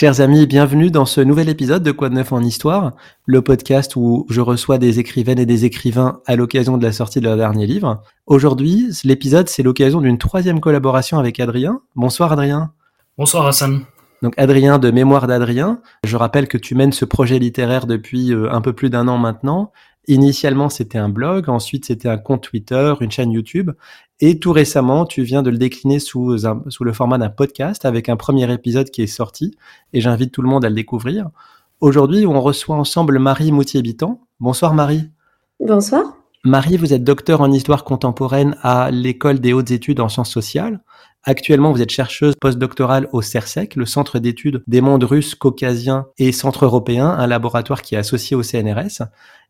Chers amis, bienvenue dans ce nouvel épisode de Quoi de neuf en histoire, le podcast où je reçois des écrivaines et des écrivains à l'occasion de la sortie de leur dernier livre. Aujourd'hui, l'épisode, c'est l'occasion d'une troisième collaboration avec Adrien. Bonsoir Adrien. Bonsoir Hassan. Donc Adrien de Mémoire d'Adrien. Je rappelle que tu mènes ce projet littéraire depuis euh, un peu plus d'un an maintenant. Initialement, c'était un blog, ensuite c'était un compte Twitter, une chaîne YouTube, et tout récemment, tu viens de le décliner sous, sous le format d'un podcast avec un premier épisode qui est sorti, et j'invite tout le monde à le découvrir. Aujourd'hui, on reçoit ensemble Marie Moutier-Bitan. Bonsoir Marie. Bonsoir. Marie, vous êtes docteur en histoire contemporaine à l'école des hautes études en sciences sociales. Actuellement, vous êtes chercheuse postdoctorale au CERSEC, le centre d'études des mondes russes, caucasiens et centre européen, un laboratoire qui est associé au CNRS.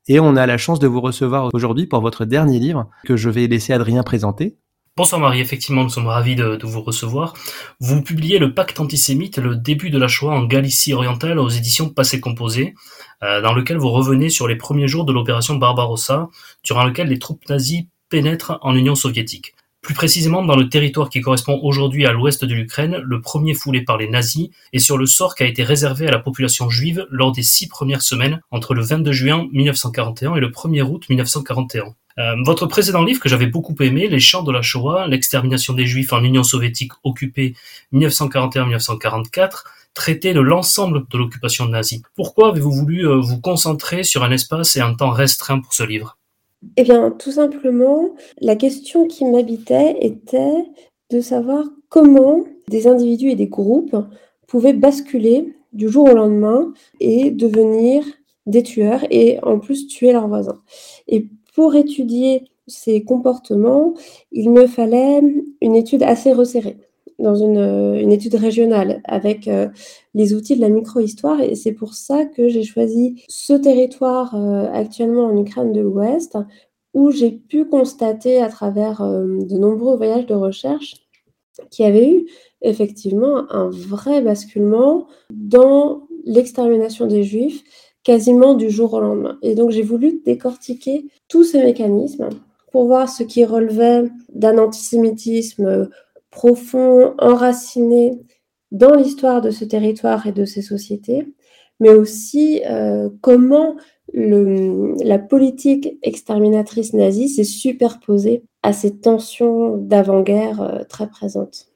Et on a la chance de vous recevoir aujourd'hui pour votre dernier livre que je vais laisser Adrien présenter. Bonsoir Marie, effectivement, nous sommes ravis de, vous recevoir. Vous publiez le Pacte antisémite, le début de la Shoah en Galicie orientale aux éditions Passé Composé, euh, dans lequel vous revenez sur les premiers jours de l'opération Barbarossa, durant lequel les troupes nazies pénètrent en Union soviétique plus précisément dans le territoire qui correspond aujourd'hui à l'ouest de l'Ukraine, le premier foulé par les nazis, et sur le sort qui a été réservé à la population juive lors des six premières semaines entre le 22 juin 1941 et le 1er août 1941. Euh, votre précédent livre que j'avais beaucoup aimé, Les Chants de la Shoah, l'extermination des Juifs en Union soviétique occupée 1941-1944, traitait de l'ensemble de l'occupation nazie. Pourquoi avez-vous voulu euh, vous concentrer sur un espace et un temps restreint pour ce livre? Eh bien, tout simplement, la question qui m'habitait était de savoir comment des individus et des groupes pouvaient basculer du jour au lendemain et devenir des tueurs et en plus tuer leurs voisins. Et pour étudier ces comportements, il me fallait une étude assez resserrée dans une, euh, une étude régionale avec euh, les outils de la micro-histoire. Et c'est pour ça que j'ai choisi ce territoire euh, actuellement en Ukraine de l'Ouest, où j'ai pu constater à travers de nombreux voyages de recherche qu'il y avait eu effectivement un vrai basculement dans l'extermination des Juifs quasiment du jour au lendemain. Et donc j'ai voulu décortiquer tous ces mécanismes pour voir ce qui relevait d'un antisémitisme profond, enraciné dans l'histoire de ce territoire et de ces sociétés, mais aussi euh, comment la politique exterminatrice nazie s'est superposée à ces tensions d'avant-guerre euh, très présentes.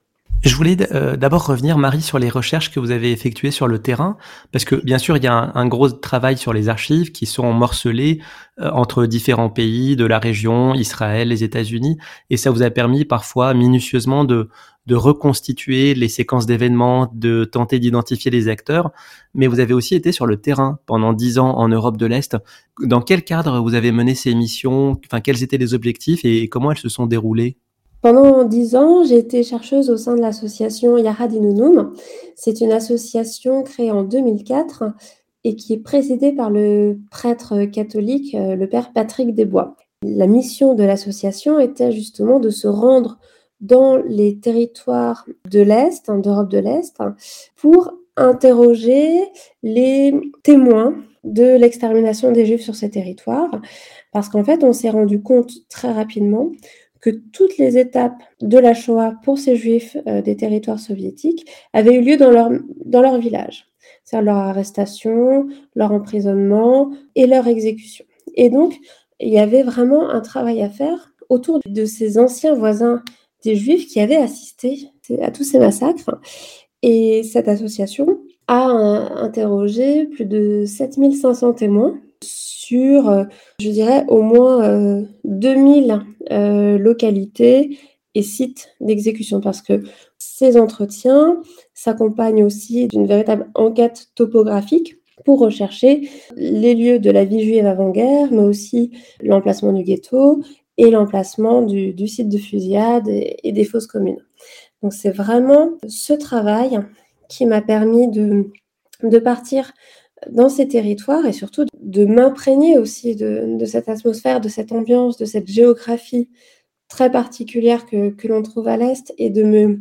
Je voulais euh, d'abord revenir, Marie, sur les recherches que vous avez effectuées sur le terrain, parce que bien sûr, il y a un, gros travail sur les archives qui sont morcelées euh, entre différents pays de la région, Israël, les États-Unis, et ça vous a permis parfois minutieusement de, de reconstituer les séquences d'événements, de tenter d'identifier les acteurs, mais vous avez aussi été sur le terrain pendant dix ans en Europe de l'Est. Dans quel cadre vous avez mené ces missions? Enfin, quels étaient les objectifs et comment elles se sont déroulées? Pendant dix ans, j'ai été chercheuse au sein de l'association Yahad C'est une association créée en 2004 et qui est présidée par le prêtre catholique, euh, le père Patrick Desbois. La mission de l'association était justement de se rendre dans les territoires de l'Est, hein, d'Europe de l'Est, pour interroger les témoins de l'extermination des Juifs sur ces territoires, parce qu'en fait, on s'est rendu compte très rapidement que toutes les étapes de la Shoah pour ces juifs euh, des territoires soviétiques avaient eu lieu dans leur, dans leur village. C'est-à-dire leur arrestation, leur emprisonnement et leur exécution. Et donc, il y avait vraiment un travail à faire autour de ces anciens voisins des juifs qui avaient assisté à tous ces massacres. Et cette association a interrogé plus de 7500 témoins sur, euh, je dirais, au moins 2000 euh, euh, localités et sites d'exécution parce que ces entretiens s'accompagnent aussi d'une véritable enquête topographique pour rechercher les lieux de la vie juive avant-guerre, mais aussi l'emplacement du ghetto et l'emplacement du, site de fusillade et, des fosses communes. Donc c'est vraiment ce travail qui m'a permis de, de partir dans ces territoires et surtout de m'imprégner aussi de, cette atmosphère, de cette ambiance, de cette géographie très particulière que, que l'on trouve à l'Est et de me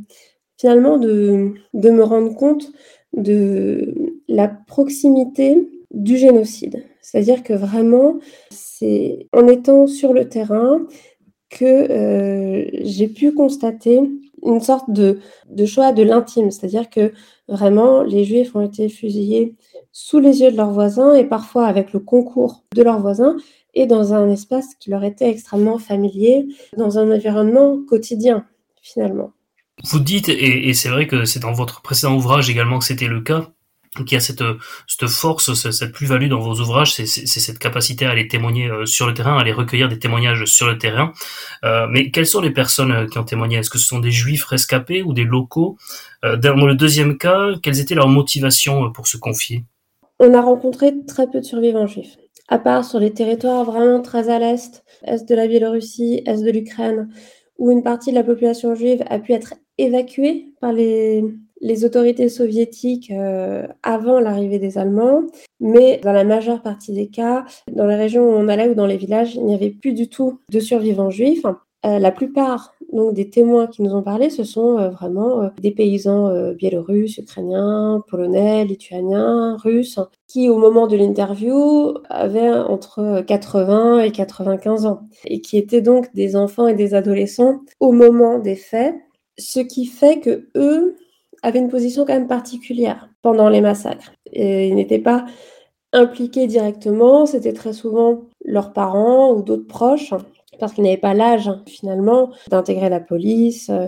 finalement de, me rendre compte de la proximité du génocide. C'est-à-dire que vraiment, c'est en étant sur le terrain que euh, j'ai pu constater une sorte de, choix de l'intime, c'est-à-dire que vraiment les Juifs ont été fusillés sous les yeux de leurs voisins et parfois avec le concours de leurs voisins et dans un espace qui leur était extrêmement familier, dans un environnement quotidien finalement. Vous dites, et, c'est vrai que c'est dans votre précédent ouvrage également que c'était le cas, qu'il y a cette, cette force, cette plus-value dans vos ouvrages, c'est cette capacité à aller témoigner euh, sur le terrain, à aller recueillir des témoignages sur le terrain. Euh, mais quelles sont les personnes euh, qui ont témoigné? Est-ce que ce sont des juifs rescapés ou des locaux? Dans le deuxième cas, quelles étaient leurs motivations pour se confier? On a rencontré très peu de survivants juifs, à part sur les territoires vraiment très à l'est, est de la Biélorussie, est de l'Ukraine, où une partie de la population juive a pu être évacuée par les, les autorités soviétiques euh, avant l'arrivée des Allemands, mais dans la majeure partie des cas, dans les régions où on allait ou dans les villages, il n'y avait plus du tout de survivants juifs. Euh, la plupart donc des témoins qui nous ont parlé, ce sont euh, vraiment des paysans biélorusses, ukrainiens, polonais, lituaniens, russes, qui au moment de l'interview avaient entre 80 et 95 ans, et qui étaient donc des enfants et des adolescents au moment des faits, ce qui fait que eux avaient une position quand même particulière pendant les massacres. Et ils n'étaient pas impliqués directement, c'était très souvent leurs parents ou d'autres proches, parce qu'ils n'avaient pas l'âge finalement d'intégrer la police euh,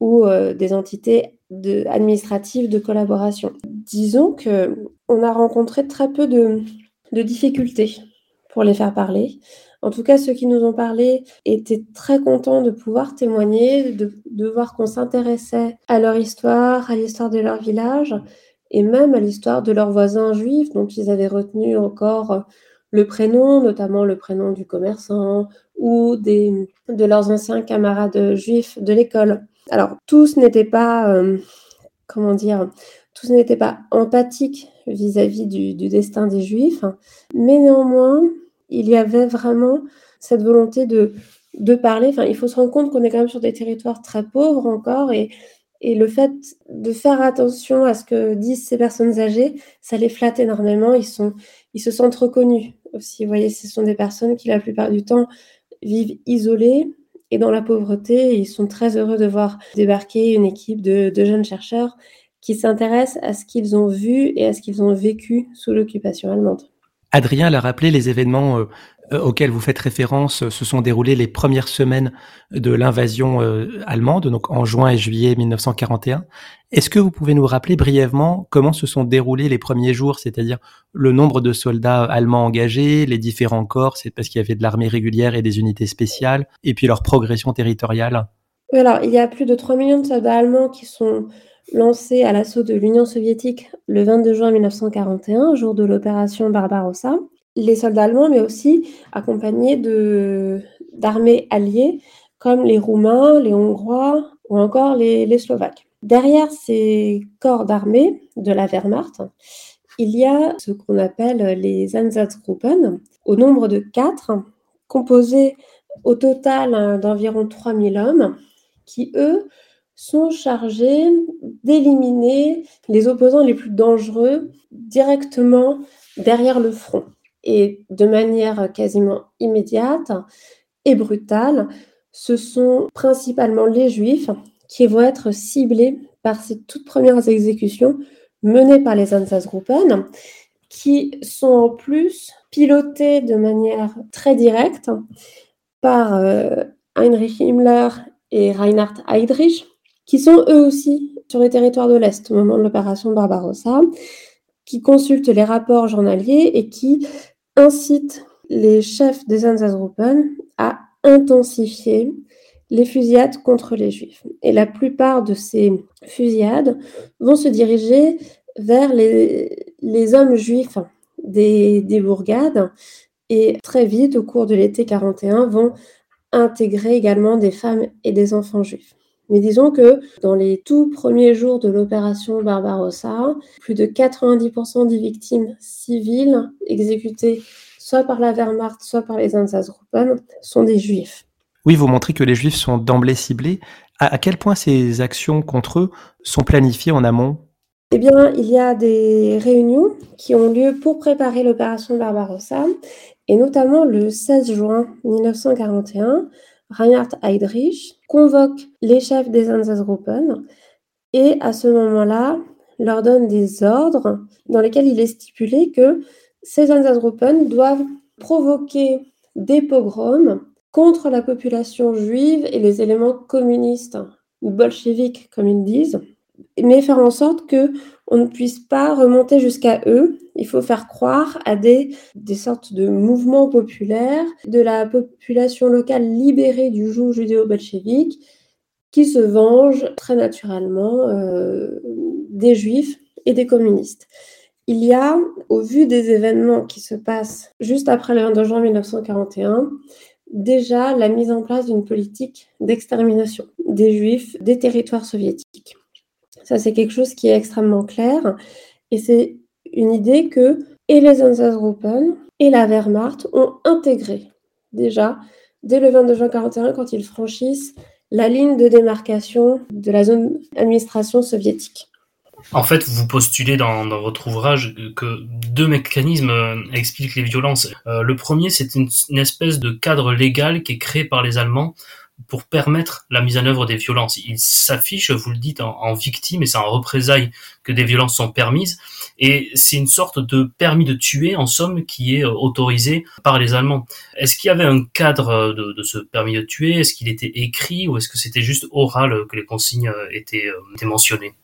ou euh, des entités administratives de collaboration. Disons que on a rencontré très peu de difficultés pour les faire parler. En tout cas, ceux qui nous ont parlé étaient très contents de pouvoir témoigner, de, voir qu'on s'intéressait à leur histoire, à l'histoire de leur village et même à l'histoire de leurs voisins juifs dont ils avaient retenu encore le prénom, notamment le prénom du commerçant ou de leurs anciens camarades juifs de l'école. Alors, tous n'étaient pas, euh, comment dire, tous n'étaient pas empathiques vis-à-vis du, du, destin des juifs, mais néanmoins, il y avait vraiment cette volonté de, de parler. Enfin, il faut se rendre compte qu'on est quand même sur des territoires très pauvres encore et, et le fait de faire attention à ce que disent ces personnes âgées, ça les flatte énormément. Ils, sont, ils se sentent reconnus aussi. Vous voyez, ce sont des personnes qui, la plupart du temps, vivent isolées et dans la pauvreté. ils sont très heureux de voir débarquer une équipe de, de jeunes chercheurs qui s'intéressent à ce qu'ils ont vu et à ce qu'ils ont vécu sous l'occupation allemande. Adrien l'a rappelé, les événements euh, euh, auxquels vous faites référence euh, se sont déroulés les premières semaines de l'invasion allemande, donc en juin et juillet 1941. Est-ce que vous pouvez nous rappeler brièvement comment se sont déroulés les premiers jours, c'est-à-dire le nombre de soldats allemands engagés, les différents corps, c'est parce qu'il y avait de l'armée régulière et des unités spéciales, et puis leur progression territoriale? Oui, alors il y a plus de 3 millions de soldats allemands qui sont lancé à l'assaut de l'Union soviétique le 22 juin 1941, jour de l'opération Barbarossa. Les soldats allemands, mais aussi accompagnés d'armées alliées comme les Roumains, les Hongrois ou encore les, les Slovaques. Derrière ces corps d'armée de la Wehrmacht, il y a ce qu'on appelle les Einsatzgruppen, au nombre de quatre, composés au total d'environ 3000 hommes, qui, eux, sont chargés d'éliminer les opposants les plus dangereux directement derrière le front. Et de manière quasiment immédiate et brutale, ce sont principalement les juifs qui vont être ciblés par ces toutes premières exécutions menées par les Einsatzgruppen, qui sont en plus pilotées de manière très directe par euh, Heinrich Himmler et Reinhard Heydrich, qui sont eux aussi sur les territoires de l'Est au moment de l'opération Barbarossa, qui consultent les rapports journaliers et qui incitent les chefs des Einsatzgruppen à intensifier les fusillades contre les juifs. Et la plupart de ces fusillades vont se diriger vers les, hommes juifs des, des bourgades et très vite, au cours de l'été 41, vont intégrer également des femmes et des enfants juifs. Mais disons que dans les tout premiers jours de l'opération Barbarossa, plus de 90% des victimes civiles exécutées soit par la Wehrmacht, soit par les Einsatzgruppen sont des juifs. Oui, vous montrez que les juifs sont d'emblée ciblés. À, quel point ces actions contre eux sont planifiées en amont? Eh bien, il y a des réunions qui ont lieu pour préparer l'opération Barbarossa, et notamment le 16 juin 1941, Reinhard Heydrich convoque les chefs des Einsatzgruppen et à ce moment-là, leur donne des ordres dans lesquels il est stipulé que ces Einsatzgruppen doivent provoquer des pogroms contre la population juive et les éléments communistes ou bolcheviques, comme ils disent, mais faire en sorte que on ne puisse pas remonter jusqu'à eux. Il faut faire croire à des, des sortes de mouvements populaires de la population locale libérée du joug judéo-bolchevique qui se venge très naturellement euh, des juifs et des communistes. Il y a, au vu des événements qui se passent juste après le 22 juin 1941, déjà la mise en place d'une politique d'extermination des juifs des territoires soviétiques. Ça, c'est quelque chose qui est extrêmement clair. Et c'est une idée que et les Einsatzgruppen et la Wehrmacht ont intégré déjà dès le 22 juin 1941 quand ils franchissent la ligne de démarcation de la zone administration soviétique. En fait, vous postulez dans, votre ouvrage que deux mécanismes euh, expliquent les violences. Euh, le premier, c'est une, espèce de cadre légal qui est créé par les Allemands pour permettre la mise en œuvre des violences. Il s'affiche, vous le dites, en, victime et c'est en représailles que des violences sont permises. Et c'est une sorte de permis de tuer, en somme, qui est euh, autorisé par les Allemands. Est-ce qu'il y avait un cadre de, ce permis de tuer? Est-ce qu'il était écrit ou est-ce que c'était juste oral que les consignes étaient mentionnées?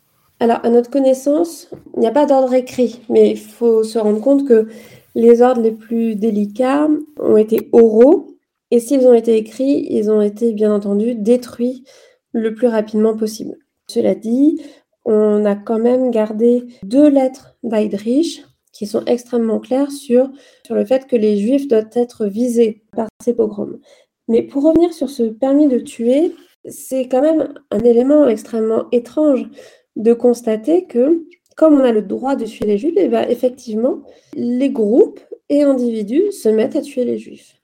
Alors, à notre connaissance, il n'y a pas d'ordre écrit, mais il faut se rendre compte que les ordres les plus délicats ont été oraux, et s'ils ont été écrits, ils ont été bien entendu détruits le plus rapidement possible. Cela dit, on a quand même gardé deux lettres d'Heydrich qui sont extrêmement claires sur, sur le fait que les juifs doivent être visés par ces pogroms. Mais pour revenir sur ce permis de tuer, c'est quand même un élément extrêmement étrange de constater que, comme on a le droit de tuer les juifs, eh bien, effectivement, les groupes et individus se mettent à tuer les juifs.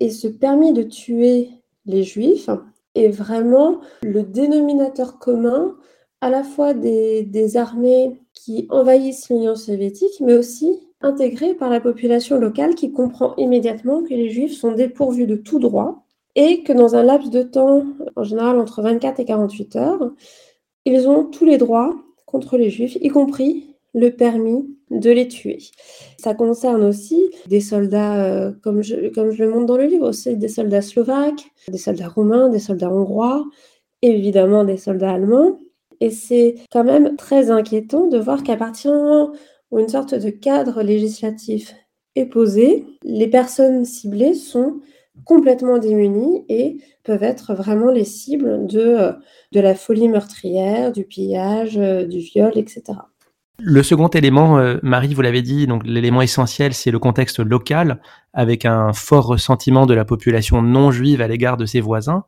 Et ce permis de tuer les juifs est vraiment le dénominateur commun à la fois des, armées qui envahissent l'Union soviétique, mais aussi intégré par la population locale qui comprend immédiatement que les juifs sont dépourvus de tout droit et que dans un laps de temps, en général entre 24 et 48 heures, ils ont tous les droits contre les juifs, y compris le permis de les tuer. Ça concerne aussi des soldats, euh, comme, je, comme je le montre dans le livre, aussi des soldats slovaques, des soldats roumains, des soldats hongrois, évidemment des soldats allemands. Et c'est quand même très inquiétant de voir qu'à partir du moment où une sorte de cadre législatif est posé, les personnes ciblées sont complètement démunis et peuvent être vraiment les cibles de, euh, de la folie meurtrière, du pillage, euh, du viol, etc. Le second élément, euh, Marie, vous l'avez dit, donc l'élément essentiel, c'est le contexte local, avec un fort ressentiment de la population non juive à l'égard de ses voisins.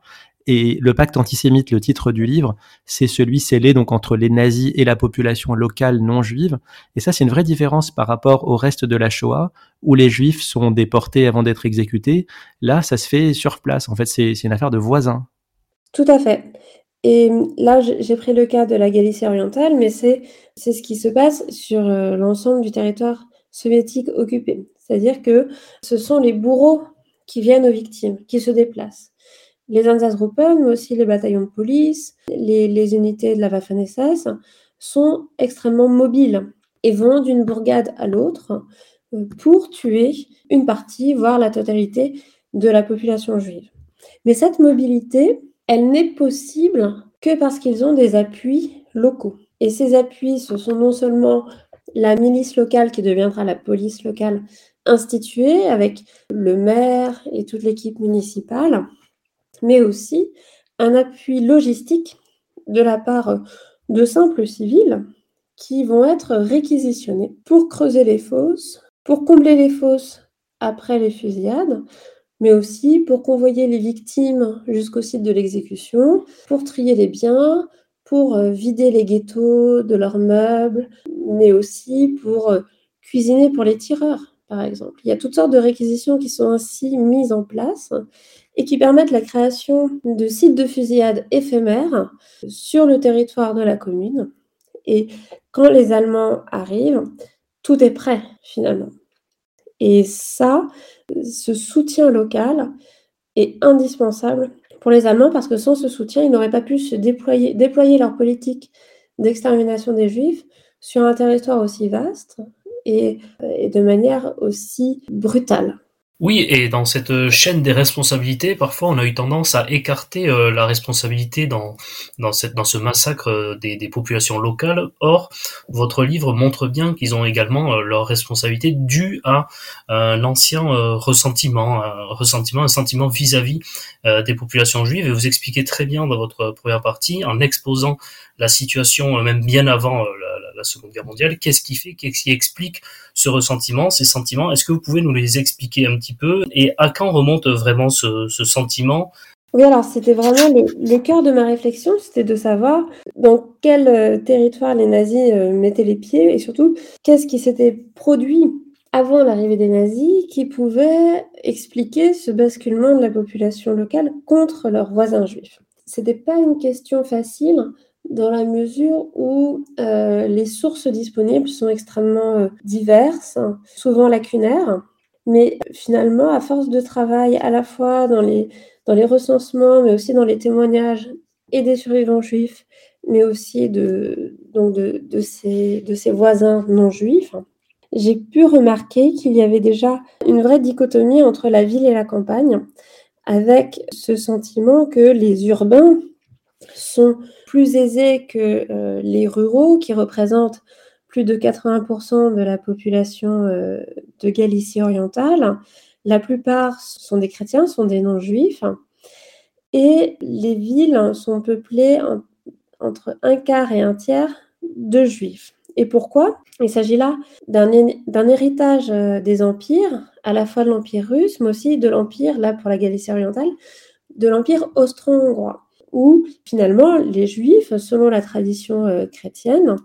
Et le pacte antisémite, le titre du livre, c'est celui scellé donc entre les nazis et la population locale non juive. Et ça, c'est une vraie différence par rapport au reste de la Shoah, où les juifs sont déportés avant d'être exécutés. Là, ça se fait sur place. En fait, c'est une affaire de voisins. Tout à fait. Et là, j'ai pris le cas de la Galicie orientale, mais c'est ce qui se passe sur euh, l'ensemble du territoire soviétique occupé. C'est-à-dire que ce sont les bourreaux qui viennent aux victimes, qui se déplacent les Einsatzgruppen, mais aussi les bataillons de police, les, unités de la Waffen-SS, sont extrêmement mobiles et vont d'une bourgade à l'autre euh, pour tuer une partie, voire la totalité de la population juive. Mais cette mobilité, elle n'est possible que parce qu'ils ont des appuis locaux. Et ces appuis, ce sont non seulement la milice locale qui deviendra la police locale instituée avec le maire et toute l'équipe municipale, mais aussi un appui logistique de la part de simples civils qui vont être réquisitionnés pour creuser les fosses, pour combler les fosses après les fusillades, mais aussi pour convoyer les victimes jusqu'au site de l'exécution, pour trier les biens, pour euh, vider les ghettos de leurs meubles, mais aussi pour euh, cuisiner pour les tireurs, par exemple. Il y a toutes sortes de réquisitions qui sont ainsi mises en place et qui permettent la création de sites de fusillade éphémères sur le territoire de la commune. Et quand les Allemands arrivent, tout est prêt finalement. Et ça, ce soutien local est indispensable pour les Allemands parce que sans ce soutien, ils n'auraient pas pu se déployer, leur politique d'extermination des Juifs sur un territoire aussi vaste et de manière aussi brutale. Oui, et dans cette chaîne des responsabilités, parfois on a eu tendance à écarter euh, la responsabilité dans, dans, cette, dans ce massacre euh, des, des populations locales. Or, votre livre montre bien qu'ils ont également euh, leur responsabilité due à un ancien ressentiment, un ressentiment, un sentiment vis-à-vis des populations juives. Et vous expliquez très bien dans votre première partie, en exposant la situation même bien avant la Seconde Guerre mondiale, qu'est-ce qui fait, qu'est-ce qui explique ce ressentiment, ces sentiments? Est-ce que vous pouvez nous les expliquer un petit peu? Et à quand remonte vraiment ce, sentiment? Oui, alors c'était vraiment le, cœur de ma réflexion, c'était de savoir dans quel euh, territoire les nazis euh, mettaient les pieds et surtout qu'est-ce qui s'était produit avant l'arrivée des nazis qui pouvait expliquer ce basculement de la population locale contre leurs voisins juifs? C'était pas une question facile dans la mesure où euh, les sources disponibles sont extrêmement euh, diverses, souvent lacunaires, mais finalement, à force de travail à la fois dans les, dans les recensements, mais aussi dans les témoignages et des survivants juifs, mais aussi de, donc de, de, ces, de ces voisins non juifs, j'ai pu remarquer qu'il y avait déjà une vraie dichotomie entre la ville et la campagne, avec ce sentiment que les urbains sont plus aisés que euh, les ruraux, qui représentent plus de 80% de la population euh, de Galicie orientale. La plupart sont des chrétiens, sont des non-juifs. Et les villes sont peuplées entre un quart et un tiers de juifs. Et pourquoi? Il s'agit là d'un héritage euh, des empires, à la fois de l'empire russe, mais aussi de l'empire, là pour la Galicie orientale, de l'empire austro-hongrois où finalement les juifs, selon la tradition euh, chrétienne,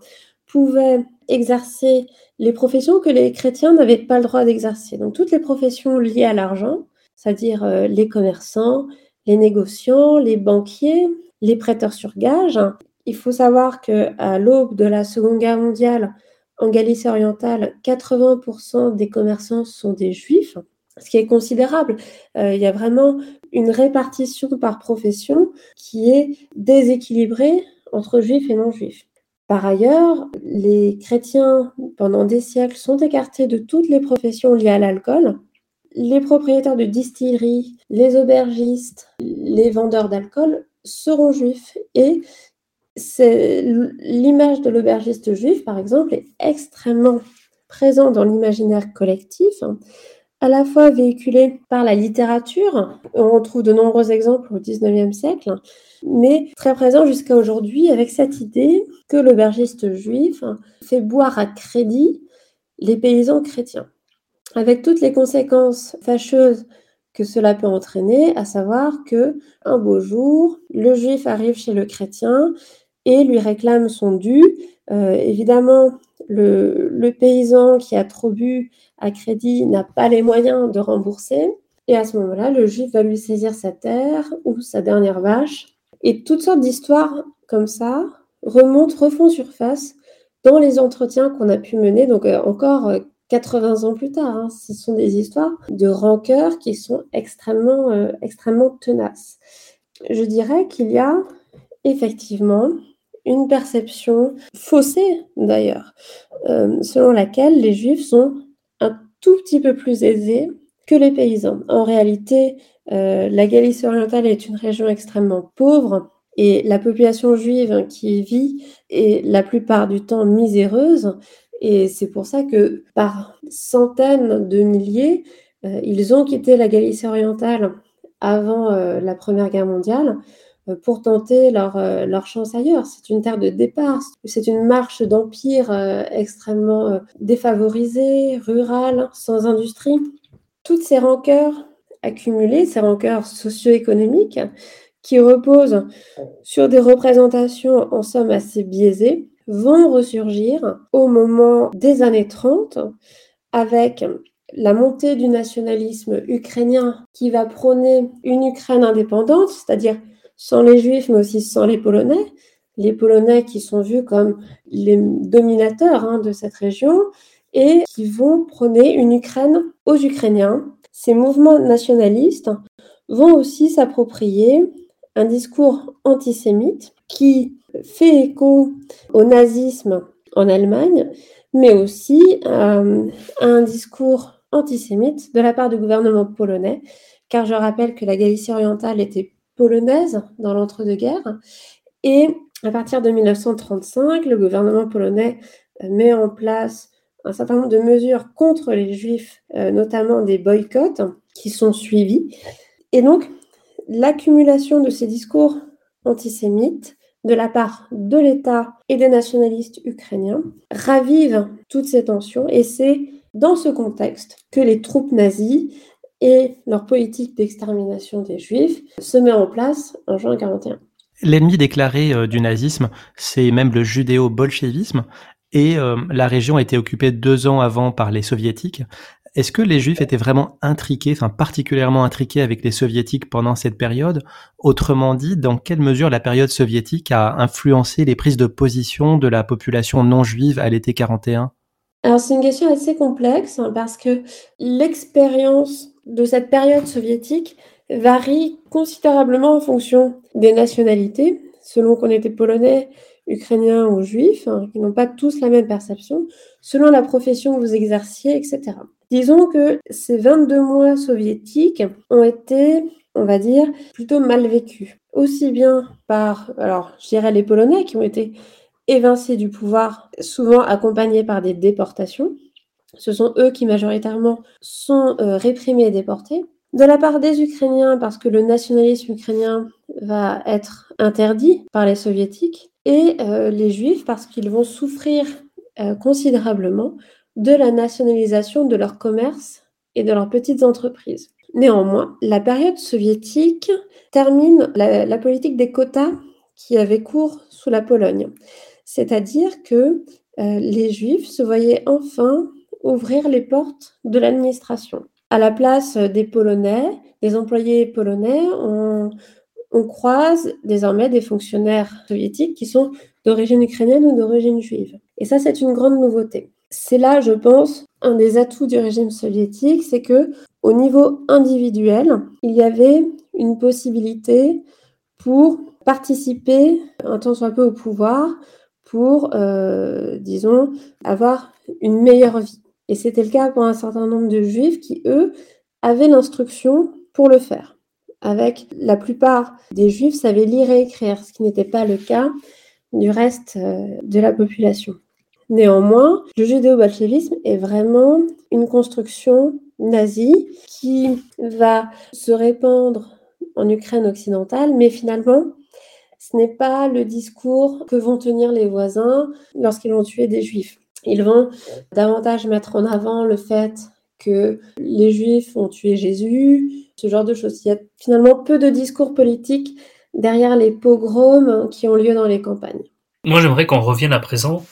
pouvaient exercer les professions que les chrétiens n'avaient pas le droit d'exercer. Donc toutes les professions liées à l'argent, c'est-à-dire euh, les commerçants, les négociants, les banquiers, les prêteurs sur gage. Il faut savoir que à l'aube de la Seconde Guerre mondiale, en Galicie orientale, 80% des commerçants sont des juifs ce qui est considérable. Euh, il y a vraiment une répartition par profession qui est déséquilibrée entre juifs et non-juifs. Par ailleurs, les chrétiens, pendant des siècles, sont écartés de toutes les professions liées à l'alcool. Les propriétaires de distilleries, les aubergistes, les vendeurs d'alcool seront juifs et l'image de l'aubergiste juif, par exemple, est extrêmement présente dans l'imaginaire collectif à la fois véhiculé par la littérature, on trouve de nombreux exemples au XIXe siècle, mais très présent jusqu'à aujourd'hui avec cette idée que l'aubergiste juif fait boire à crédit les paysans chrétiens, avec toutes les conséquences fâcheuses que cela peut entraîner, à savoir que un beau jour, le juif arrive chez le chrétien et lui réclame son dû. Euh, évidemment, le, paysan qui a trop bu à crédit n'a pas les moyens de rembourser. Et à ce moment-là, le juif va lui saisir sa terre ou sa dernière vache. Et toutes sortes d'histoires comme ça remontent, refont surface dans les entretiens qu'on a pu mener, donc euh, encore 80 euh, ans plus tard. Hein. Ce sont des histoires de rancœur qui sont extrêmement, extrêmement tenaces. Je dirais qu'il y a effectivement une perception faussée d'ailleurs, euh, selon laquelle les juifs sont un tout petit peu plus aisés que les paysans. En réalité, euh, la Galicie orientale est une région extrêmement pauvre et la population juive qui y vit est la plupart du temps miséreuse. Et c'est pour ça que par centaines de milliers, euh, ils ont quitté la Galicie orientale avant la Première Guerre mondiale pour tenter leur, euh, leur chance ailleurs. C'est une terre de départ, c'est une marche d'empire euh, extrêmement défavorisée, rurale, sans industrie. Toutes ces rancœurs accumulées, ces rancœurs socio-économiques, qui reposent sur des représentations en somme assez biaisées, vont ressurgir au moment des années 30 avec la montée du nationalisme ukrainien qui va prôner une Ukraine indépendante, c'est-à-dire sans les Juifs, mais aussi sans les Polonais. Les Polonais qui sont vus comme les dominateurs hein, de cette région et qui vont prôner une Ukraine aux Ukrainiens. Ces mouvements nationalistes vont aussi s'approprier un discours antisémite qui fait écho au nazisme en Allemagne, mais aussi euh, un discours antisémite de la part du gouvernement polonais, car je rappelle que la Galicie orientale était polonaise dans l'entre-deux-guerres, et à partir de 1935, le gouvernement polonais euh, met en place un certain nombre de mesures contre les juifs, euh, notamment des boycotts qui sont suivis. Et donc, l'accumulation de ces discours antisémites de la part de l'État et des nationalistes ukrainiens ravive toutes ces tensions et c'est dans ce contexte que les troupes nazies et leur politique d'extermination des juifs se met en place en juin 1941. L'ennemi déclaré euh, du nazisme, c'est même le judéo-bolchevisme, et euh, la région a été occupée deux ans avant par les soviétiques. Est-ce que les juifs étaient vraiment intriqués, enfin particulièrement intriqués avec les soviétiques pendant cette période? Autrement dit, dans quelle mesure la période soviétique a influencé les prises de position de la population non juive à l'été 41 alors c'est une question assez complexe hein, parce que l'expérience de cette période soviétique varie considérablement en fonction des nationalités, selon qu'on était polonais, ukrainien ou juif, hein, qui n'ont pas tous la même perception, selon la profession que vous exerciez, etc. Disons que ces 22 mois soviétiques ont été, on va dire, plutôt mal vécus. Aussi bien par, alors je dirais les Polonais qui ont été évincés du pouvoir, souvent accompagnés par des déportations. Ce sont eux qui majoritairement sont euh, réprimés et déportés. De la part des Ukrainiens, parce que le nationalisme ukrainien va être interdit par les soviétiques, et euh, les juifs, parce qu'ils vont souffrir euh, considérablement de la nationalisation de leur commerce et de leurs petites entreprises. Néanmoins, la période soviétique termine la, politique des quotas qui avait cours sous la Pologne. C'est-à-dire que les Juifs se voyaient enfin ouvrir les portes de l'administration. À la place des Polonais, des employés polonais, on, croise désormais des fonctionnaires soviétiques qui sont d'origine ukrainienne ou d'origine juive. Et ça, c'est une grande nouveauté. C'est là, je pense, un des atouts du régime soviétique, c'est que au niveau individuel, il y avait une possibilité pour participer un tant soit peu au pouvoir, pour, euh, disons, avoir une meilleure vie. Et c'était le cas pour un certain nombre de juifs qui, eux, avaient l'instruction pour le faire. Avec la plupart des juifs savaient lire et écrire, ce qui n'était pas le cas du reste euh, de la population. Néanmoins, le judéo-bolchevisme est vraiment une construction nazie qui va se répandre en Ukraine occidentale, mais finalement, ce n'est pas le discours que vont tenir les voisins lorsqu'ils vont tuer des juifs. Ils vont davantage mettre en avant le fait que les juifs ont tué Jésus, ce genre de choses. Il y a finalement peu de discours politiques derrière les pogroms qui ont lieu dans les campagnes. Moi, j'aimerais qu'on revienne à présent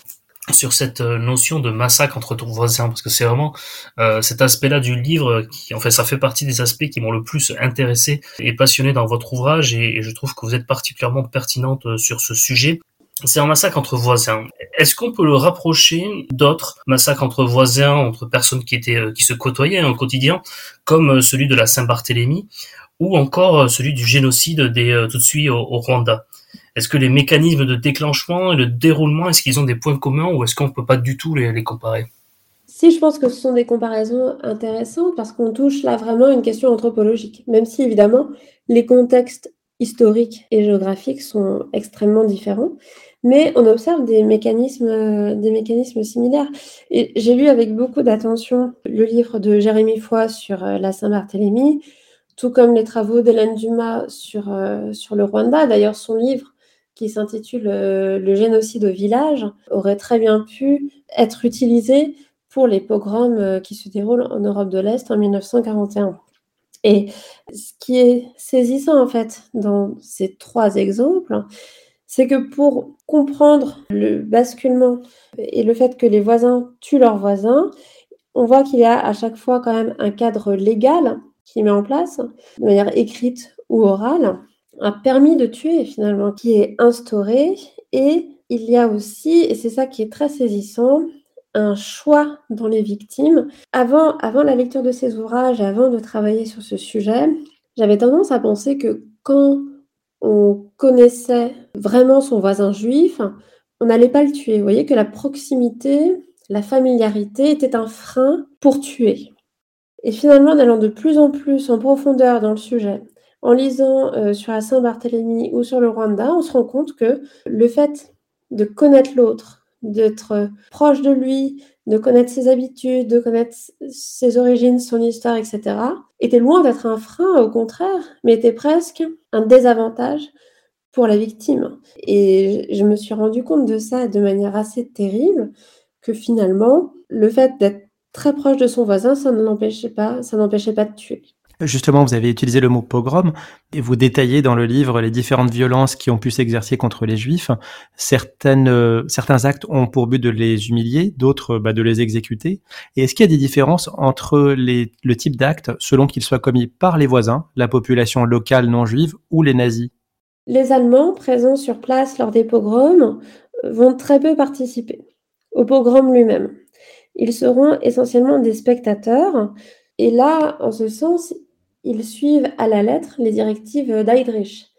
sur cette euh, notion de massacre entre ton voisin parce que c'est vraiment euh, cet aspect-là du livre qui en fait ça fait partie des aspects qui m'ont le plus intéressé et passionné dans votre ouvrage et, je trouve que vous êtes particulièrement pertinente euh, sur ce sujet. C'est un massacre entre voisins. Est-ce qu'on peut le rapprocher d'autres massacres entre voisins, entre personnes qui étaient qui se côtoyaient au quotidien, comme celui de la Saint-Barthélemy ou encore celui du génocide des de suite au Rwanda? Est-ce que les mécanismes de déclenchement et le déroulement, est-ce qu'ils ont des points communs ou est-ce qu'on ne peut pas du tout les, comparer? Si, je pense que ce sont des comparaisons intéressantes parce qu'on touche là vraiment une question anthropologique, même si évidemment les contextes historiques et géographiques sont extrêmement différents, mais on observe des mécanismes, des mécanismes similaires. Et j'ai lu avec beaucoup d'attention le livre de Jérémy Foy sur euh, la Saint-Barthélemy, tout comme les travaux d'Hélène Dumas sur, euh, sur le Rwanda. D'ailleurs, son livre qui s'intitule euh, Le génocide au village, aurait très bien pu être utilisé pour les pogroms euh, qui se déroulent en Europe de l'Est en 1941. Et ce qui est saisissant en fait dans ces trois exemples, c'est que pour comprendre le basculement et le fait que les voisins tuent leurs voisins, on voit qu'il y a à chaque fois quand même un cadre légal qui met en place, de manière écrite ou orale, un permis de tuer finalement qui est instauré et il y a aussi, et c'est ça qui est très saisissant, un choix dans les victimes. Avant, avant la lecture de ces ouvrages, avant de travailler sur ce sujet, j'avais tendance à penser que quand on connaissait vraiment son voisin juif, on n'allait pas le tuer. Vous voyez que la proximité, la familiarité était un frein pour tuer. Et finalement, en allant de plus en plus en profondeur dans le sujet, en lisant euh, sur la Saint-Barthélemy ou sur le Rwanda, on se rend compte que le fait de connaître l'autre, d'être proche de lui, de connaître ses habitudes, de connaître ses origines, son histoire, etc., était loin d'être un frein, au contraire, mais était presque un désavantage pour la victime. Et je me suis rendu compte de ça de manière assez terrible, que finalement, le fait d'être très proche de son voisin, ça ne l'empêchait pas, ça n'empêchait pas de tuer. Justement, vous avez utilisé le mot pogrom et vous détaillez dans le livre les différentes violences qui ont pu s'exercer contre les juifs. Euh, certains actes ont pour but de les humilier, d'autres bah, de les exécuter. Et est-ce qu'il y a des différences entre le type d'acte selon qu'ils soient commis par les voisins, la population locale non juive ou les nazis? Les Allemands présents sur place lors des pogroms vont très peu participer au pogrom lui-même. Ils seront essentiellement des spectateurs. Et là, en ce sens, ils suivent à la lettre les directives d'Heydrich,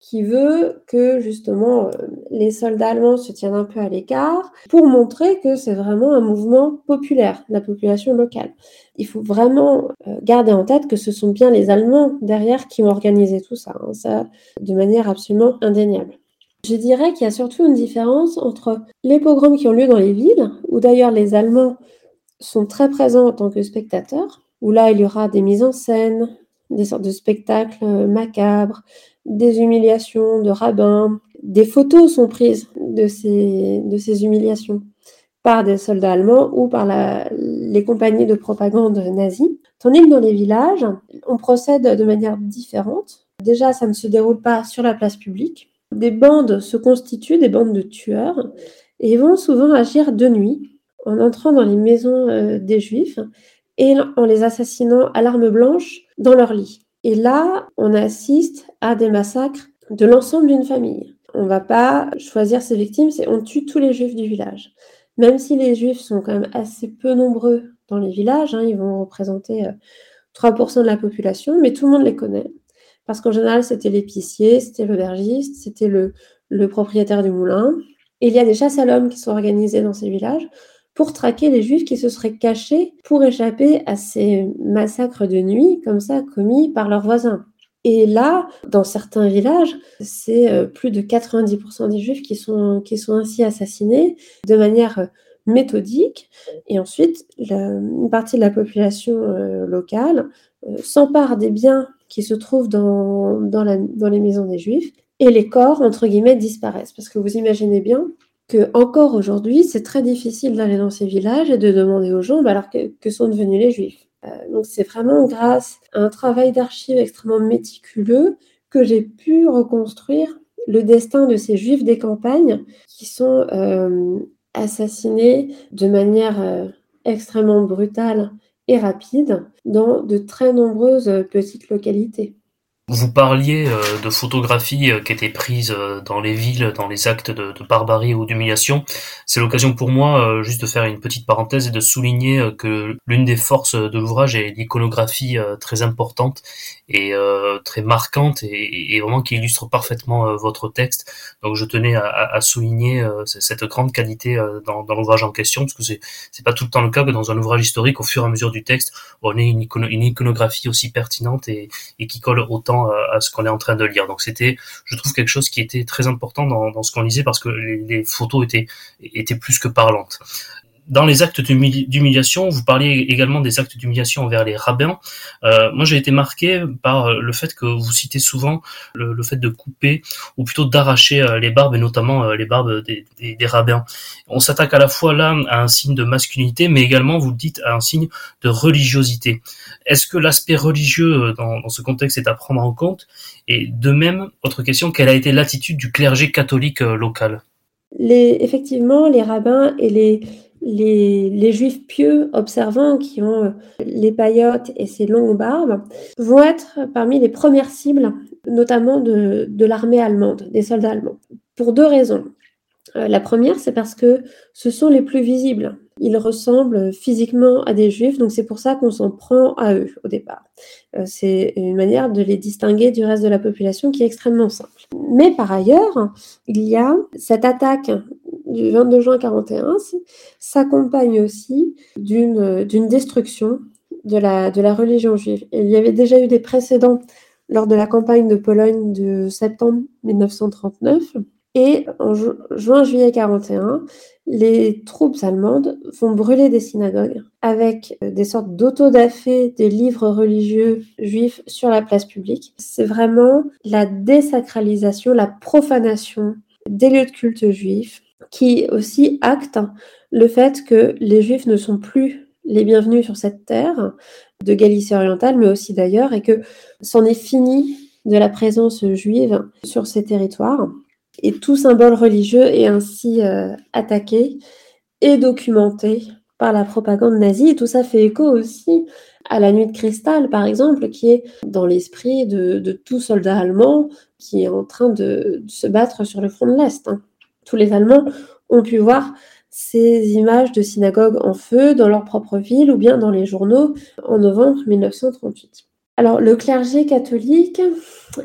qui veut que justement euh, les soldats allemands se tiennent un peu à l'écart pour montrer que c'est vraiment un mouvement populaire la population locale. Il faut vraiment euh, garder en tête que ce sont bien les Allemands derrière qui ont organisé tout ça, hein, ça de manière absolument indéniable. Je dirais qu'il y a surtout une différence entre les pogroms qui ont lieu dans les villes, où d'ailleurs les Allemands sont très présents en tant que spectateurs, où là il y aura des mises en scène, des sortes de spectacles euh, macabres, des humiliations de rabbins. Des photos sont prises de ces, humiliations par des soldats allemands ou par les compagnies de propagande nazies. Tandis que dans les villages, on procède de manière différente. Déjà, ça ne se déroule pas sur la place publique. Des bandes se constituent, des bandes de tueurs, et vont souvent agir de nuit en entrant dans les maisons euh, des juifs et en les assassinant à l'arme blanche dans leur lit. Et là, on assiste à des massacres de l'ensemble d'une famille. On ne va pas choisir ses victimes, on tue tous les juifs du village. Même si les juifs sont quand même assez peu nombreux dans les villages, hein, ils vont représenter 3% euh, de la population, mais tout le monde les connaît. Parce qu'en général, c'était l'épicier, c'était l'aubergiste, c'était le, le propriétaire du moulin. Et il y a des chasses à l'homme qui sont organisées dans ces villages pour traquer les juifs qui se seraient cachés pour échapper à ces massacres de nuit comme ça commis par leurs voisins. Et là, dans certains villages, c'est euh, plus de 90% des juifs qui sont, qui sont ainsi assassinés de manière euh, méthodique. Et ensuite, une partie de la population euh, locale s'empare des biens qui se trouvent dans, dans, dans les maisons des juifs et les corps, entre guillemets, disparaissent. Parce que vous imaginez bien que encore aujourd'hui, c'est très difficile d'aller dans ces villages et de demander aux gens bah, alors que, sont devenus les juifs. Euh, donc c'est vraiment grâce à un travail d'archives extrêmement méticuleux que j'ai pu reconstruire le destin de ces juifs des campagnes qui sont euh, assassinés de manière euh, extrêmement brutale et rapide dans de très nombreuses petites localités. Vous parliez euh, de photographies euh, qui étaient prises euh, dans les villes, dans les actes de, barbarie ou d'humiliation. C'est l'occasion pour moi juste de faire une petite parenthèse et de souligner que l'une des forces de l'ouvrage est l'iconographie très importante et très marquante et, vraiment qui illustre parfaitement votre texte. Donc je tenais à, souligner cette grande qualité dans, l'ouvrage en question parce que c'est pas tout le temps le cas que dans un ouvrage historique, au fur et à mesure du texte, on ait une, une iconographie aussi pertinente et, et qui colle autant euh, à ce qu'on est en train de lire. Donc c'était, je trouve, quelque chose qui était très important dans, ce qu'on lisait parce que les, photos étaient plus que parlantes dans les actes d'humiliation, vous parliez également des actes d'humiliation envers les rabbins. Euh, moi, j'ai été marqué par le fait que vous citez souvent le, fait de couper, ou plutôt d'arracher euh, les barbes, et notamment euh, les barbes des, rabbins. On s'attaque à la fois là à un signe de masculinité, mais également, vous le dites, à un signe de religiosité. Est-ce que l'aspect religieux euh, dans, ce contexte est à prendre en compte? Et de même, autre question, quelle a été l'attitude du clergé catholique local? Effectivement, les rabbins et les les, juifs pieux observants qui ont euh, les paillotes et ces longues barbes vont être parmi les premières cibles, notamment de, l'armée allemande, des soldats allemands, pour deux raisons. Euh, la première, c'est parce que ce sont les plus visibles. Ils ressemblent physiquement à des juifs, donc c'est pour ça qu'on s'en prend à eux au départ. Euh, c'est une manière de les distinguer du reste de la population qui est extrêmement simple. Mais par ailleurs, il y a cette attaque du 22 juin 41 s'accompagne aussi d'une destruction de la, religion juive. il y avait déjà eu des précédents lors de la campagne de Pologne de septembre 1939. Et en juin-juillet 41, les troupes allemandes vont brûler des synagogues avec euh, des sortes d'autodafés des livres religieux juifs sur la place publique. C'est vraiment la désacralisation, la profanation des lieux de culte juifs qui aussi acte le fait que les juifs ne sont plus les bienvenus sur cette terre de Galicie orientale, mais aussi d'ailleurs, et que c'en est fini de la présence juive sur ces territoires. Et tout symbole religieux est ainsi euh, attaqué et documenté par la propagande nazie. Et tout ça fait écho aussi à la nuit de cristal, par exemple, qui est dans l'esprit de, tout soldat allemand qui est en train de, se battre sur le front de l'Est. Hein. Tous les Allemands ont pu voir ces images de synagogues en feu dans leur propre ville ou bien dans les journaux en novembre 1938. Alors le clergé catholique,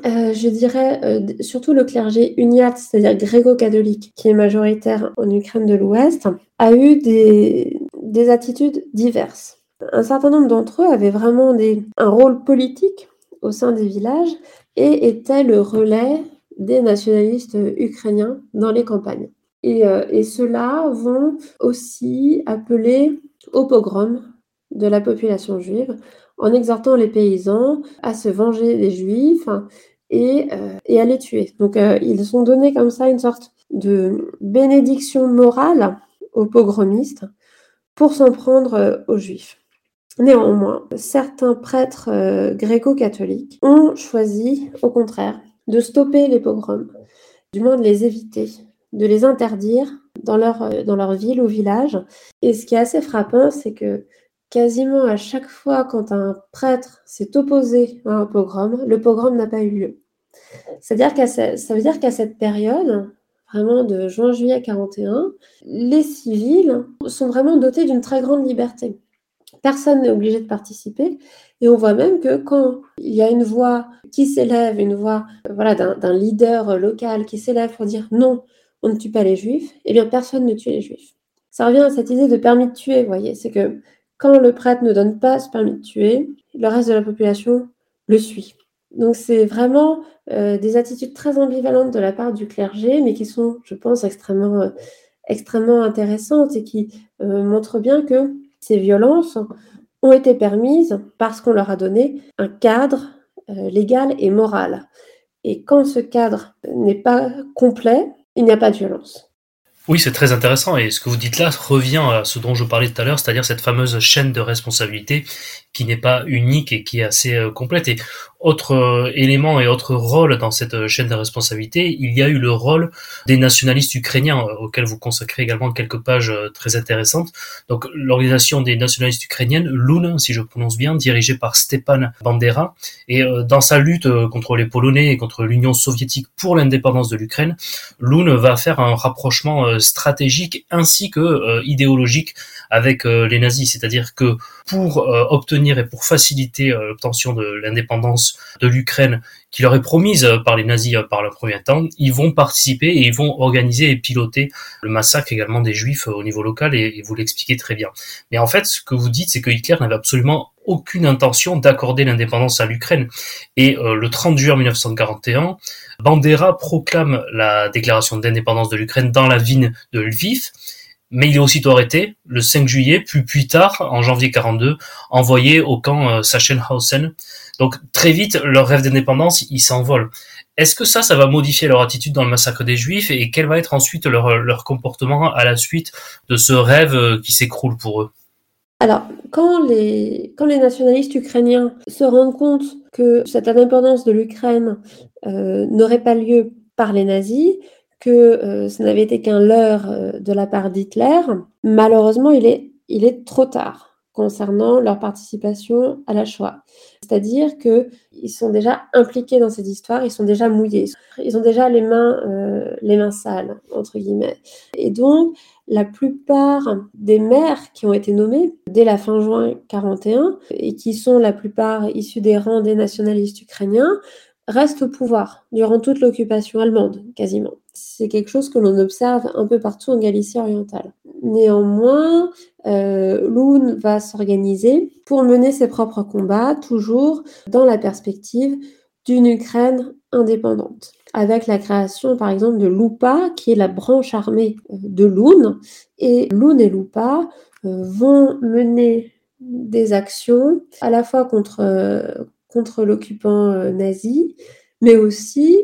euh, je dirais euh, surtout le clergé uniat, c'est-à-dire gréco-catholique, qui est majoritaire en Ukraine de l'Ouest, a eu des, des attitudes diverses. Un certain nombre d'entre eux avaient vraiment un rôle politique au sein des villages et étaient le relais des nationalistes ukrainiens dans les campagnes. Et, euh, et ceux-là vont aussi appeler au pogrom de la population juive en exhortant les paysans à se venger des juifs et, euh, et à les tuer. Donc euh, ils ont donné comme ça une sorte de bénédiction morale aux pogromistes pour s'en prendre aux juifs. Néanmoins, certains prêtres gréco-catholiques ont choisi, au contraire, de stopper les pogroms, du moins de les éviter, de les interdire dans leur, euh, dans leur ville ou village. Et ce qui est assez frappant, c'est que quasiment à chaque fois quand un prêtre s'est opposé à un pogrom, le pogrom n'a pas eu lieu. C'est-à-dire qu'à ça veut dire qu'à cette période, vraiment de juin-juillet 41, les civils sont vraiment dotés d'une très grande liberté. Personne n'est obligé de participer. Et on voit même que quand il y a une voix qui s'élève, une voix voilà, d'un leader local qui s'élève pour dire non, on ne tue pas les juifs, eh bien personne ne tue les juifs. Ça revient à cette idée de permis de tuer, vous voyez, c'est que quand le prêtre ne donne pas ce permis de tuer, le reste de la population le suit. Donc c'est vraiment euh, des attitudes très ambivalentes de la part du clergé, mais qui sont, je pense, extrêmement, euh, extrêmement intéressantes et qui euh, montrent bien que ces violences ont été permises parce qu'on leur a donné un cadre légal et moral. Et quand ce cadre n'est pas complet, il n'y a pas de violence. Oui, c'est très intéressant et ce que vous dites là revient à ce dont je parlais tout à l'heure, c'est-à-dire cette fameuse chaîne de responsabilité qui n'est pas unique et qui est assez euh, complète. Autre euh, élément et autre rôle dans cette euh, chaîne de responsabilité, il y a eu le rôle des nationalistes ukrainiens auxquels vous consacrez également quelques pages très intéressantes. Donc l'organisation des nationalistes ukrainiennes, LUN, si je prononce bien, dirigée par Stepan Bandera, et dans sa lutte contre les Polonais et contre l'Union soviétique pour l'indépendance de l'Ukraine, LUN va faire un rapprochement stratégique ainsi que idéologique avec les nazis, c'est-à-dire que pour obtenir et pour faciliter euh, l'obtention de l'indépendance de l'Ukraine qui leur est promise euh, par les nazis euh, par le premier temps, ils vont participer et ils vont organiser et piloter le massacre également des juifs au niveau local et, vous l'expliquez très bien. Mais en fait, ce que vous dites, c'est que Hitler n'avait absolument aucune intention d'accorder l'indépendance à l'Ukraine. Et le 30 juin 1941, Bandera proclame la déclaration d'indépendance de l'Ukraine dans la ville de Lviv mais il est aussitôt arrêté le 5 juillet, puis plus tard, en janvier 42, envoyé au camp euh, Sachsenhausen. Donc très vite, leur rêve d'indépendance, il s'envole. Est-ce que ça, ça va modifier leur attitude dans le massacre des Juifs et quel va être ensuite leur, leur comportement à la suite de ce rêve euh, qui s'écroule pour eux? Alors, quand les, nationalistes ukrainiens se rendent compte que cette indépendance de l'Ukraine euh, n'aurait pas lieu par les nazis, que euh, ce n'avait été qu'un leurre euh, de la part d'Hitler, malheureusement, il est, il est trop tard concernant leur participation à la Shoah. C'est-à-dire qu'ils sont déjà impliqués dans cette histoire, ils sont déjà mouillés, ils ont déjà les mains, euh, les mains sales, entre guillemets. Et donc, la plupart des maires qui ont été nommés dès la fin juin 41 et qui sont la plupart issus des rangs des nationalistes ukrainiens reste au pouvoir durant toute l'occupation allemande, quasiment. C'est quelque chose que l'on observe un peu partout en Galicie orientale. Néanmoins, euh, va s'organiser pour mener ses propres combats, toujours dans la perspective d'une Ukraine indépendante, avec la création par exemple de l'UPA, qui est la branche armée euh, de Loun. Et Loun et l'UPA euh, vont mener des actions à la fois contre, euh, contre l'occupant nazi, mais aussi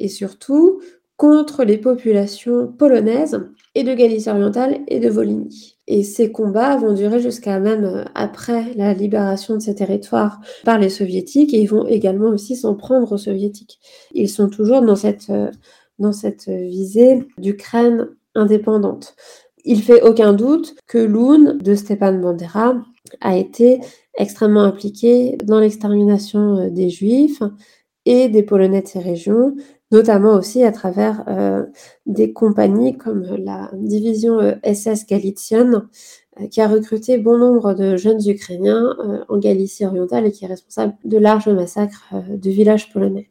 et surtout contre les populations polonaises et de Galicie orientale et de Volhynie. Et ces combats vont durer jusqu'à même euh, après la libération de ces territoires par les soviétiques et ils vont également aussi s'en prendre aux soviétiques. Ils sont toujours dans cette, euh, dans cette visée d'Ukraine indépendante. Il fait aucun doute que l'UN de Stepan Bandera a été extrêmement impliqué dans l'extermination euh, des Juifs et des Polonais de ces régions, notamment aussi à travers euh, des compagnies comme la division SS euh, Galician, euh, qui a recruté bon nombre de jeunes Ukrainiens en Galicie orientale et qui est responsable de larges massacres de villages polonais.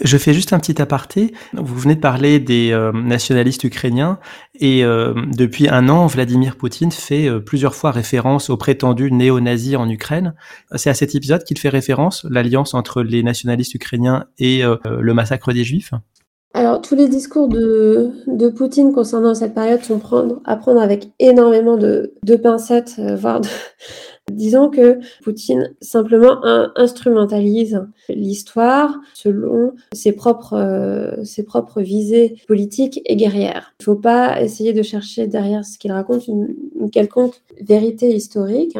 Je fais juste un petit aparté. Vous venez de parler des euh, nationalistes ukrainiens et euh, depuis un an, Vladimir Poutine fait euh, plusieurs fois référence aux prétendus néo-nazis en Ukraine. C'est à cet épisode qu'il fait référence, l'alliance entre les nationalistes ukrainiens et le massacre des Juifs alors, tous les discours de, de, Poutine concernant cette période sont prendre, à prendre avec énormément de, de pincettes, voire de, Disons que Poutine simplement instrumentalise l'histoire selon ses propres, euh, ses propres visées politiques et guerrières. Il ne faut pas essayer de chercher derrière ce qu'il raconte une, quelconque vérité historique.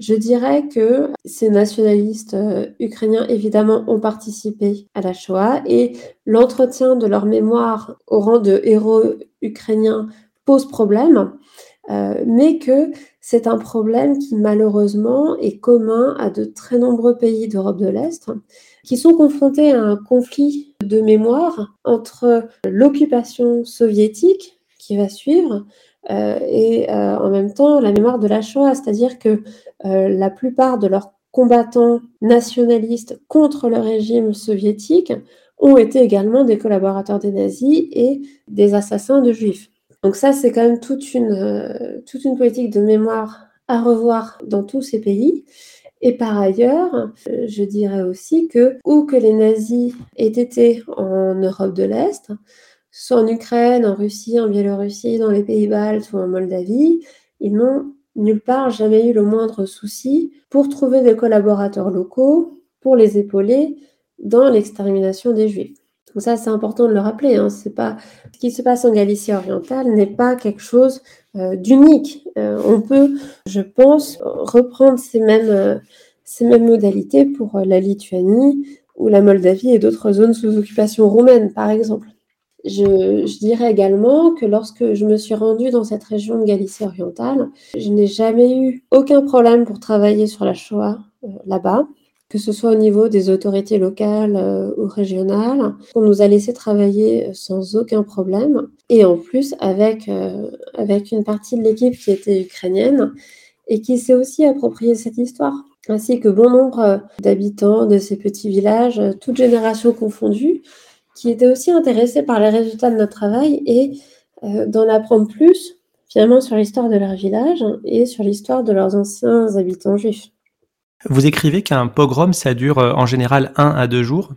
Je dirais que ces nationalistes euh, ukrainiens, évidemment, ont participé à la Shoah et l'entretien de leur mémoire au rang de héros ukrainiens pose problème, euh, mais que c'est un problème qui malheureusement est commun à de très nombreux pays d'Europe de l'Est qui sont confrontés à un conflit de mémoire entre l'occupation soviétique qui va suivre euh, et euh, en même temps la mémoire de la Shoah, c'est-à-dire que la plupart de leurs combattants nationalistes contre le régime soviétique ont été également des collaborateurs des nazis et des assassins de juifs. Donc ça, c'est quand même toute une, euh, toute une politique de mémoire à revoir dans tous ces pays. Et par ailleurs, euh, je dirais aussi que où que les nazis aient été en Europe de l'Est, soit en Ukraine, en Russie, en Biélorussie, dans les pays baltes ou en Moldavie, ils n'ont nulle part jamais eu le moindre souci pour trouver des collaborateurs locaux, pour les épauler dans l'extermination des Juifs. Donc ça, c'est important de le rappeler. Hein. C'est pas ce qui se passe en Galicie orientale n'est pas quelque chose euh, d'unique. Euh, on peut, je pense, reprendre ces mêmes euh, ces mêmes modalités pour la Lituanie ou la Moldavie et d'autres zones sous occupation roumaine, par exemple. Je, je, dirais également que lorsque je me suis rendue dans cette région de Galicie orientale, je n'ai jamais eu aucun problème pour travailler sur la Shoah là-bas que ce soit au niveau des autorités locales euh, ou régionales. On nous a laissé travailler sans aucun problème et en plus avec, euh, avec une partie de l'équipe qui était ukrainienne et qui s'est aussi approprié cette histoire, ainsi que bon nombre d'habitants de ces petits villages, toutes générations confondues, qui étaient aussi intéressés par les résultats de notre travail et euh, d'en apprendre plus finalement sur l'histoire de leur village et sur l'histoire de leurs anciens habitants juifs. Vous écrivez qu'un pogrom, ça dure euh, en général un à deux jours.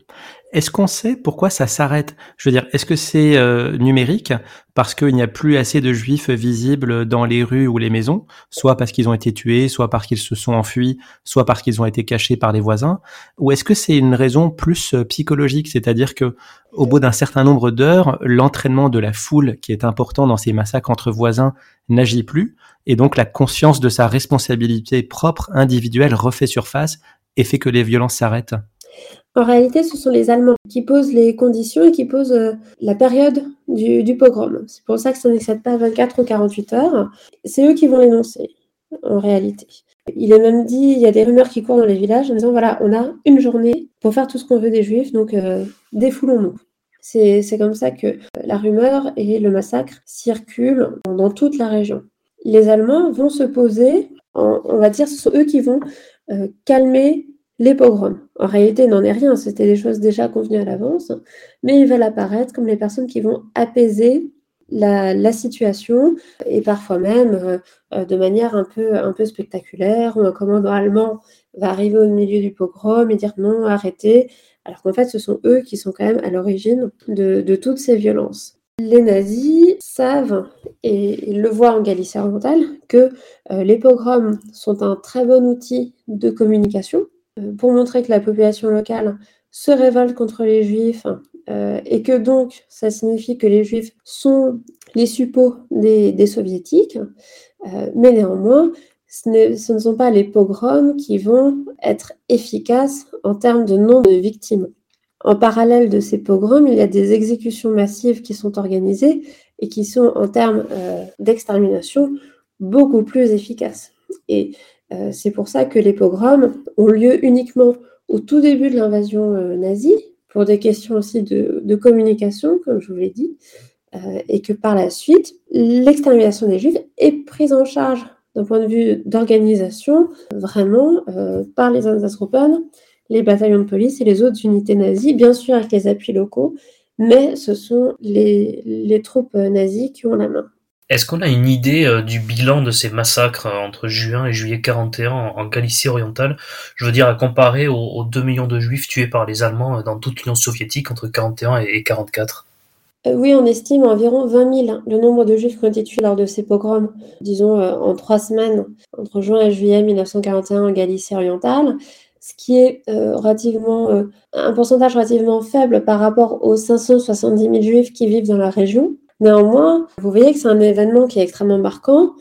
Est-ce qu'on sait pourquoi ça s'arrête? Je veux dire, est-ce que c'est euh, numérique parce qu'il n'y a plus assez de juifs visibles dans les rues ou les maisons, soit parce qu'ils ont été tués, soit parce qu'ils se sont enfuis, soit parce qu'ils ont été cachés par les voisins, ou est-ce que c'est une raison plus euh, psychologique, c'est-à-dire que au bout d'un certain nombre d'heures, l'entraînement de la foule qui est important dans ces massacres entre voisins n'agit plus, et donc la conscience de sa responsabilité propre individuelle refait surface et fait que les violences s'arrêtent en réalité, ce sont les Allemands qui posent les conditions et qui posent euh, la période du, pogrom. C'est pour ça que ça n'excède pas 24 ou 48 heures. C'est eux qui vont l'énoncer, en réalité. Il est même dit, il y a des rumeurs qui courent dans les villages en disant, voilà, on a une journée pour faire tout ce qu'on veut des Juifs, donc euh, défoulons-nous. C'est comme ça que la rumeur et le massacre circulent dans toute la région. Les Allemands vont se poser, on va dire, ce sont eux qui vont euh, calmer les pogroms. En réalité, il n'en est rien, c'était des choses déjà convenues à l'avance, mais ils veulent apparaître comme les personnes qui vont apaiser la, situation et parfois même euh, euh, de manière un peu, un peu spectaculaire, un commandant allemand va arriver au milieu du pogrom et dire non, arrêtez, alors qu'en fait ce sont eux qui sont quand même à l'origine de, toutes ces violences. Les nazis savent, et ils le voient en Galicie orientale, que euh, les pogroms sont un très bon outil de communication pour montrer que la population locale se révolte contre les juifs euh, et que donc ça signifie que les juifs sont les suppôts des, soviétiques, euh, mais néanmoins, ce, ne sont pas les pogroms qui vont être efficaces en termes de nombre de victimes. En parallèle de ces pogroms, il y a des exécutions massives qui sont organisées et qui sont en termes euh, d'extermination beaucoup plus efficaces. Et c'est pour ça que les pogroms ont lieu uniquement au tout début de l'invasion nazie, pour des questions aussi de, communication, comme je vous l'ai dit, euh, et que par la suite, l'extermination des Juifs est prise en charge d'un point de vue d'organisation, vraiment, euh, par les Einsatzgruppen, les bataillons de police et les autres unités nazies, bien sûr avec les appuis locaux, mais ce sont les, les troupes nazies qui ont la main. Est-ce qu'on a une idée euh, du bilan de ces massacres euh, entre juin et juillet 41 en, Galicie orientale? Je veux dire, à comparer aux, 2 millions de juifs tués par les Allemands euh, dans toute l'Union soviétique entre 41 et 44 oui, on estime environ 20 000 le nombre de juifs qui ont été tués lors de ces pogroms, disons en trois semaines, entre juin et juillet 1941 en Galicie orientale, ce qui est relativement un pourcentage relativement faible par rapport aux 570 000 juifs qui vivent dans la région. Néanmoins, vous voyez que c'est un événement qui est extrêmement marquant,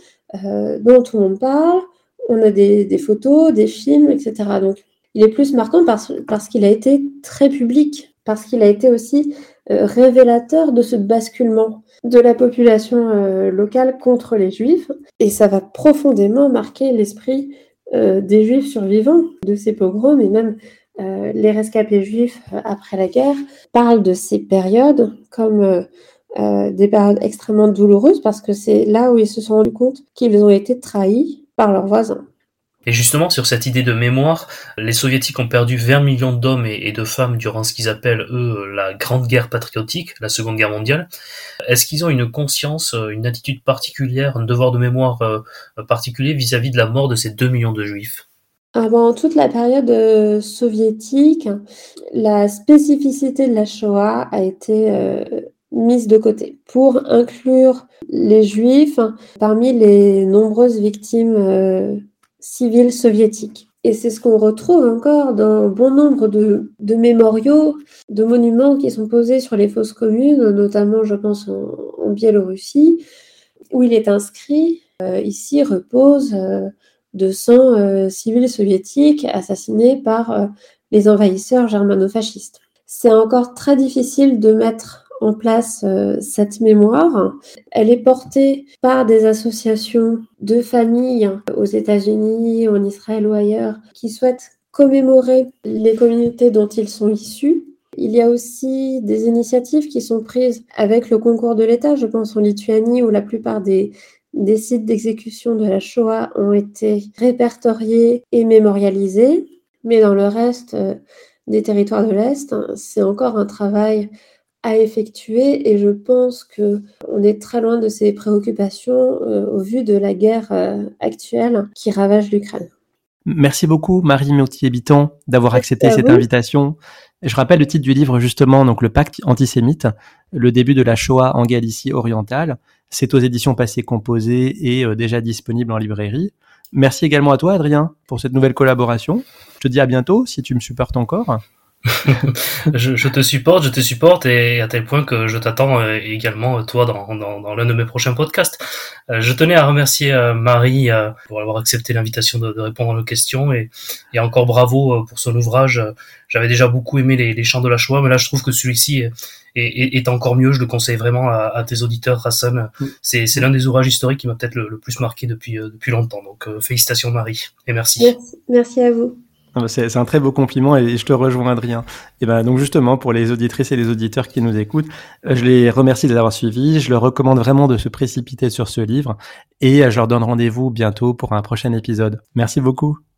euh, dont tout le monde parle. On a des, photos, des films, etc. Donc, il est plus marquant parce, parce qu'il a été très public, parce qu'il a été aussi euh, révélateur de ce basculement de la population euh, locale contre les juifs. Et ça va profondément marquer l'esprit des juifs survivants de ces pogroms et même les rescapés juifs après la guerre parlent de ces périodes comme euh, des périodes extrêmement douloureuses parce que c'est là où ils se sont rendus compte qu'ils ont été trahis par leurs voisins. Et justement, sur cette idée de mémoire, les soviétiques ont perdu 20 millions d'hommes et de femmes durant ce qu'ils appellent, eux, la Grande Guerre patriotique, la Seconde Guerre mondiale. Est-ce qu'ils ont une conscience, une attitude particulière, un devoir de mémoire euh, particulier vis-à-vis de la mort de ces 2 millions de juifs? Avant toute la période euh, soviétique, la spécificité de la Shoah a été mise de côté pour inclure les juifs parmi les nombreuses victimes euh, civiles soviétiques. Et c'est ce qu'on retrouve encore dans bon nombre de, mémoriaux, de monuments qui sont posés sur les fosses communes, notamment je pense en, Biélorussie, où il est inscrit, euh, ici repose 200 euh, civils soviétiques assassinés par les envahisseurs germano-fascistes. C'est encore très difficile de mettre en place euh, cette mémoire. Elle est portée par des associations de familles aux États-Unis, en Israël ou ailleurs qui souhaitent commémorer les communautés dont ils sont issus. Il y a aussi des initiatives qui sont prises avec le concours de l'État, je pense en Lituanie, où la plupart des, des sites d'exécution de la Shoah ont été répertoriés et mémorialisés. Mais dans le reste euh, des territoires de l'Est, hein, c'est encore un travail à effectuer et je pense que on est très loin de ces préoccupations euh, au vu de la guerre euh, actuelle qui ravage l'Ukraine. Merci beaucoup Marie Mautier-Biton d'avoir accepté cette invitation. Je rappelle le titre du livre justement, donc le pacte antisémite, le début de la Shoah en Galicie orientale. C'est aux éditions Passé Composé et euh, déjà disponible en librairie. Merci également à toi Adrien pour cette nouvelle collaboration. Je te dis à bientôt si tu me supportes encore. Je, te supporte, je te supporte et à tel point que je t'attends euh, également toi dans, l'un de mes prochains podcasts. Euh, je tenais à remercier euh, Marie pour avoir accepté l'invitation de, répondre à nos questions et, encore bravo pour son ouvrage. J'avais déjà beaucoup aimé les, chants de la Shoah, mais là je trouve que celui-ci est, encore mieux. Je le conseille vraiment à, tes auditeurs, Hassan. C'est, l'un des ouvrages historiques qui m'a peut-être le, plus marqué depuis, depuis longtemps. Donc félicitations Marie et. Merci, merci à vous. Ah bah, c'est un très beau compliment et je te rejoins Adrien. Et ben donc justement pour les auditrices et les auditeurs qui nous écoutent, euh, je les remercie de l'avoir suivi. Je leur recommande vraiment de se précipiter sur ce livre et euh, je leur donne rendez-vous bientôt pour un prochain épisode. Merci beaucoup.